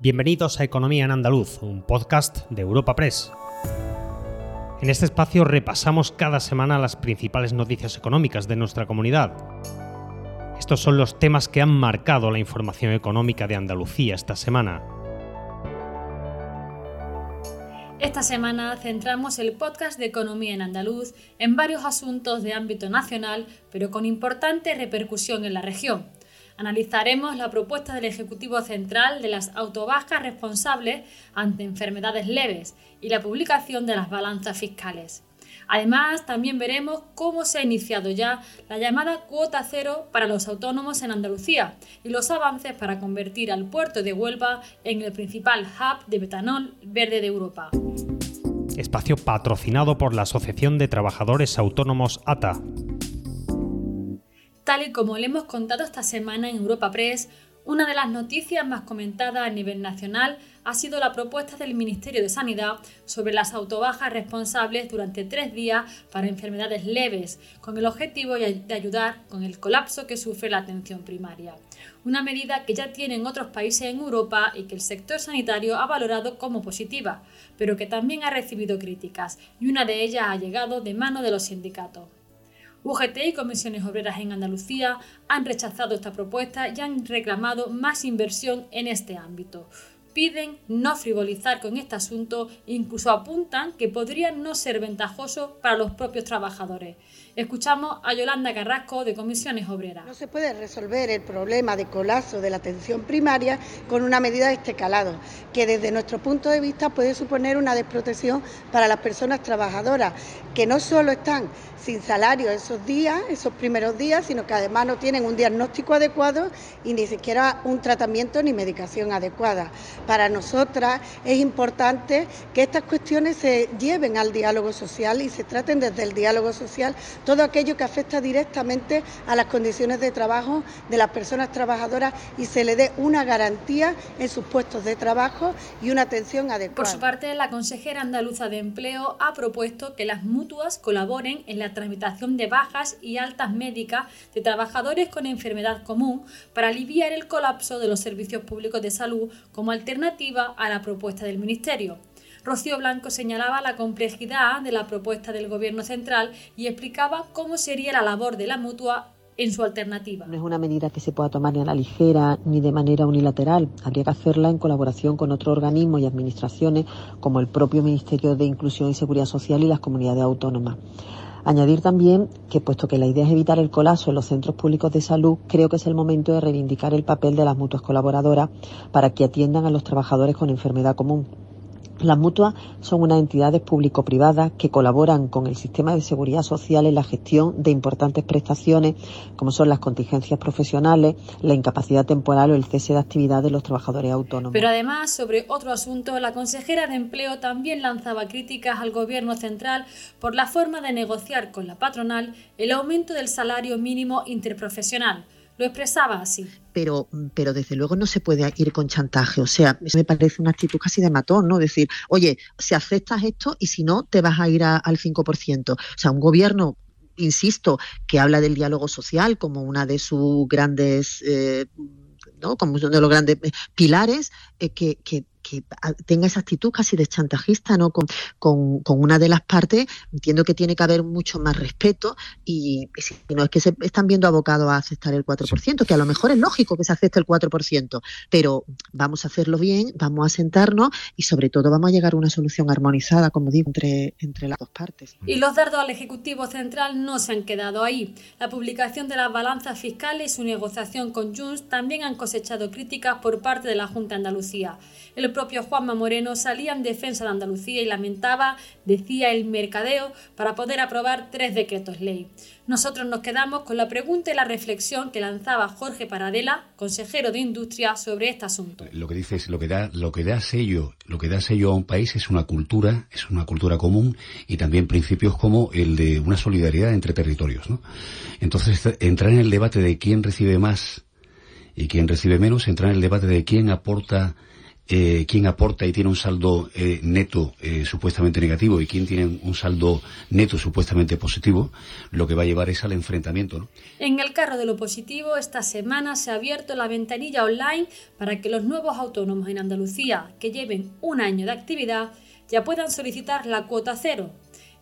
Bienvenidos a Economía en Andaluz, un podcast de Europa Press. En este espacio repasamos cada semana las principales noticias económicas de nuestra comunidad. Estos son los temas que han marcado la información económica de Andalucía esta semana. Esta semana centramos el podcast de Economía en Andaluz en varios asuntos de ámbito nacional, pero con importante repercusión en la región. Analizaremos la propuesta del Ejecutivo Central de las autobajas responsables ante enfermedades leves y la publicación de las balanzas fiscales. Además, también veremos cómo se ha iniciado ya la llamada cuota cero para los autónomos en Andalucía y los avances para convertir al puerto de Huelva en el principal hub de metanol verde de Europa. Espacio patrocinado por la Asociación de Trabajadores Autónomos ATA. Y como le hemos contado esta semana en Europa Press, una de las noticias más comentadas a nivel nacional ha sido la propuesta del Ministerio de Sanidad sobre las autobajas responsables durante tres días para enfermedades leves, con el objetivo de ayudar con el colapso que sufre la atención primaria. Una medida que ya tienen otros países en Europa y que el sector sanitario ha valorado como positiva, pero que también ha recibido críticas, y una de ellas ha llegado de mano de los sindicatos. UGT y comisiones obreras en Andalucía han rechazado esta propuesta y han reclamado más inversión en este ámbito. Piden no frivolizar con este asunto e incluso apuntan que podría no ser ventajoso para los propios trabajadores. Escuchamos a Yolanda Carrasco de Comisiones Obreras. No se puede resolver el problema de colapso de la atención primaria con una medida de este calado, que desde nuestro punto de vista puede suponer una desprotección para las personas trabajadoras, que no solo están sin salario esos días, esos primeros días, sino que además no tienen un diagnóstico adecuado y ni siquiera un tratamiento ni medicación adecuada. Para nosotras es importante que estas cuestiones se lleven al diálogo social y se traten desde el diálogo social todo aquello que afecta directamente a las condiciones de trabajo de las personas trabajadoras y se le dé una garantía en sus puestos de trabajo y una atención adecuada. Por su parte, la consejera andaluza de Empleo ha propuesto que las mutuas colaboren en la tramitación de bajas y altas médicas de trabajadores con enfermedad común para aliviar el colapso de los servicios públicos de salud como alternativa a la propuesta del Ministerio. Rocío Blanco señalaba la complejidad de la propuesta del Gobierno central y explicaba cómo sería la labor de la mutua en su alternativa. No es una medida que se pueda tomar ni a la ligera ni de manera unilateral. Habría que hacerla en colaboración con otros organismos y administraciones como el propio Ministerio de Inclusión y Seguridad Social y las comunidades autónomas. Añadir también que, puesto que la idea es evitar el colapso en los centros públicos de salud, creo que es el momento de reivindicar el papel de las mutuas colaboradoras para que atiendan a los trabajadores con enfermedad común. Las mutuas son unas entidades público-privadas que colaboran con el sistema de seguridad social en la gestión de importantes prestaciones, como son las contingencias profesionales, la incapacidad temporal o el cese de actividad de los trabajadores autónomos. Pero además, sobre otro asunto, la consejera de Empleo también lanzaba críticas al Gobierno central por la forma de negociar con la patronal el aumento del salario mínimo interprofesional lo expresaba así. Pero, pero desde luego no se puede ir con chantaje. O sea, me parece una actitud casi de matón, ¿no? Decir, oye, si aceptas esto y si no, te vas a ir al 5%. O sea, un gobierno insisto, que habla del diálogo social como una de sus grandes, eh, ¿no? como uno de los grandes pilares, eh, que, que, que tenga esa actitud casi de chantajista ¿no? Con, con, una de las partes, entiendo que tiene que haber mucho más respeto y, si no es que se están viendo abocados a aceptar el 4%, que a lo mejor es lógico que se acepte el 4%, pero vamos a hacerlo bien, vamos a sentarnos y sobre todo vamos a llegar a una solución armonizada, como digo, entre, entre las dos partes. Y los dardos al Ejecutivo Central no se han quedado ahí. La publicación de las balanzas fiscales y su negociación con Junts también han cosechado críticas por parte de la Junta de Andalucía. El propio Juanma Moreno salía en defensa de Andalucía y lamentaba, decía, el mercadeo para poder aprobar tres decretos ley. Nosotros nos quedamos con la pregunta y la reflexión que lanzaba Jorge Paradela, consejero de Industria, sobre este asunto. Lo que dice es lo que da, lo que da sello, lo que da sello a un país es una cultura, es una cultura común y también principios como el de una solidaridad entre territorios, ¿no? Entonces, entrar en el debate de quién recibe más y quién recibe menos, entrar en el debate de quién aporta eh, quién aporta y tiene un saldo eh, neto eh, supuestamente negativo y quién tiene un saldo neto supuestamente positivo, lo que va a llevar es al enfrentamiento. En el carro de lo positivo, esta semana se ha abierto la ventanilla online para que los nuevos autónomos en Andalucía que lleven un año de actividad ya puedan solicitar la cuota cero,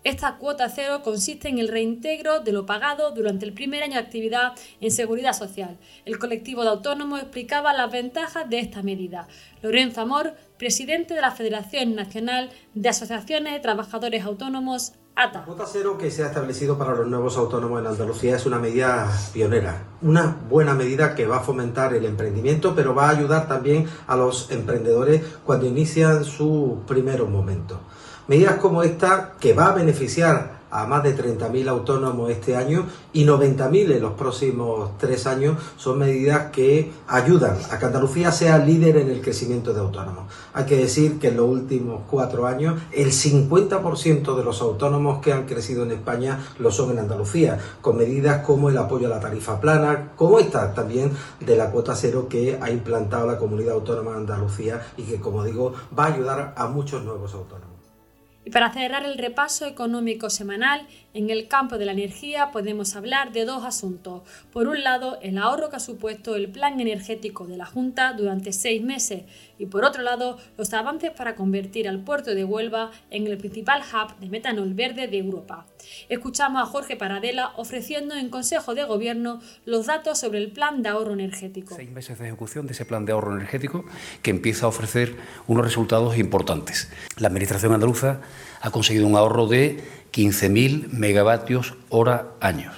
esta cuota cero consiste en el reintegro de lo pagado durante el primer año de actividad en seguridad social. El colectivo de autónomos explicaba las ventajas de esta medida. Lorenzo Amor, presidente de la Federación Nacional de Asociaciones de Trabajadores Autónomos, ATA. La cuota cero que se ha establecido para los nuevos autónomos en Andalucía es una medida pionera, una buena medida que va a fomentar el emprendimiento, pero va a ayudar también a los emprendedores cuando inician su primeros momentos. Medidas como esta, que va a beneficiar a más de 30.000 autónomos este año y 90.000 en los próximos tres años, son medidas que ayudan a que Andalucía sea líder en el crecimiento de autónomos. Hay que decir que en los últimos cuatro años el 50% de los autónomos que han crecido en España lo son en Andalucía, con medidas como el apoyo a la tarifa plana, como esta también de la cuota cero que ha implantado la comunidad autónoma de Andalucía y que, como digo, va a ayudar a muchos nuevos autónomos. Y para cerrar el repaso económico semanal, en el campo de la energía podemos hablar de dos asuntos. Por un lado, el ahorro que ha supuesto el plan energético de la Junta durante seis meses y por otro lado, los avances para convertir al puerto de Huelva en el principal hub de metanol verde de Europa. Escuchamos a Jorge Paradela ofreciendo en Consejo de Gobierno los datos sobre el plan de ahorro energético. Seis meses de ejecución de ese plan de ahorro energético que empieza a ofrecer unos resultados importantes. La Administración andaluza ha conseguido un ahorro de 15.000 megavatios hora años,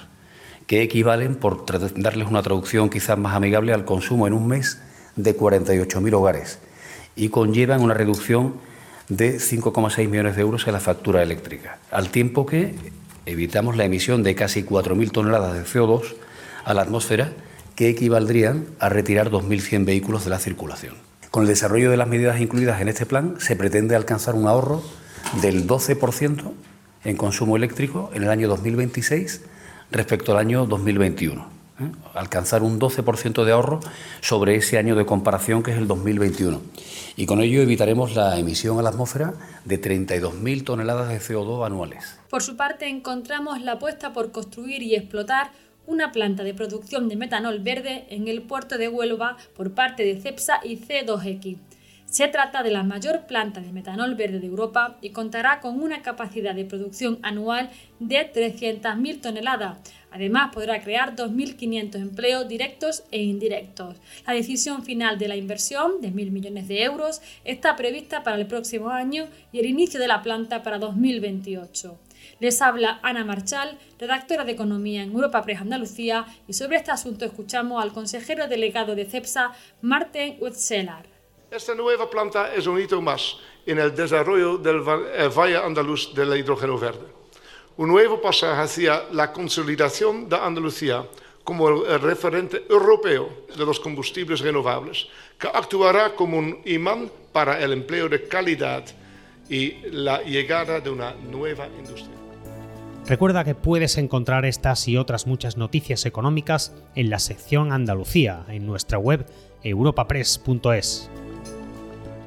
que equivalen, por darles una traducción quizás más amigable, al consumo en un mes de 48.000 hogares y conllevan una reducción de 5,6 millones de euros en la factura eléctrica, al tiempo que evitamos la emisión de casi 4.000 toneladas de CO2 a la atmósfera, que equivaldrían a retirar 2.100 vehículos de la circulación. Con el desarrollo de las medidas incluidas en este plan, se pretende alcanzar un ahorro del 12% en consumo eléctrico en el año 2026 respecto al año 2021. ¿eh? Alcanzar un 12% de ahorro sobre ese año de comparación que es el 2021. Y con ello evitaremos la emisión a la atmósfera de 32.000 toneladas de CO2 anuales. Por su parte, encontramos la apuesta por construir y explotar una planta de producción de metanol verde en el puerto de Huelva por parte de CEPSA y C2X. Se trata de la mayor planta de metanol verde de Europa y contará con una capacidad de producción anual de 300.000 toneladas. Además, podrá crear 2.500 empleos directos e indirectos. La decisión final de la inversión, de 1.000 millones de euros, está prevista para el próximo año y el inicio de la planta para 2028. Les habla Ana Marchal, redactora de Economía en Europa Press Andalucía, y sobre este asunto escuchamos al consejero delegado de CEPSA, Martin Wetzeler. Esta nueva planta es un hito más en el desarrollo del eh, Valle Andaluz del hidrógeno verde. Un nuevo pasaje hacia la consolidación de Andalucía como el referente europeo de los combustibles renovables, que actuará como un imán para el empleo de calidad y la llegada de una nueva industria. Recuerda que puedes encontrar estas y otras muchas noticias económicas en la sección Andalucía en nuestra web europapress.es.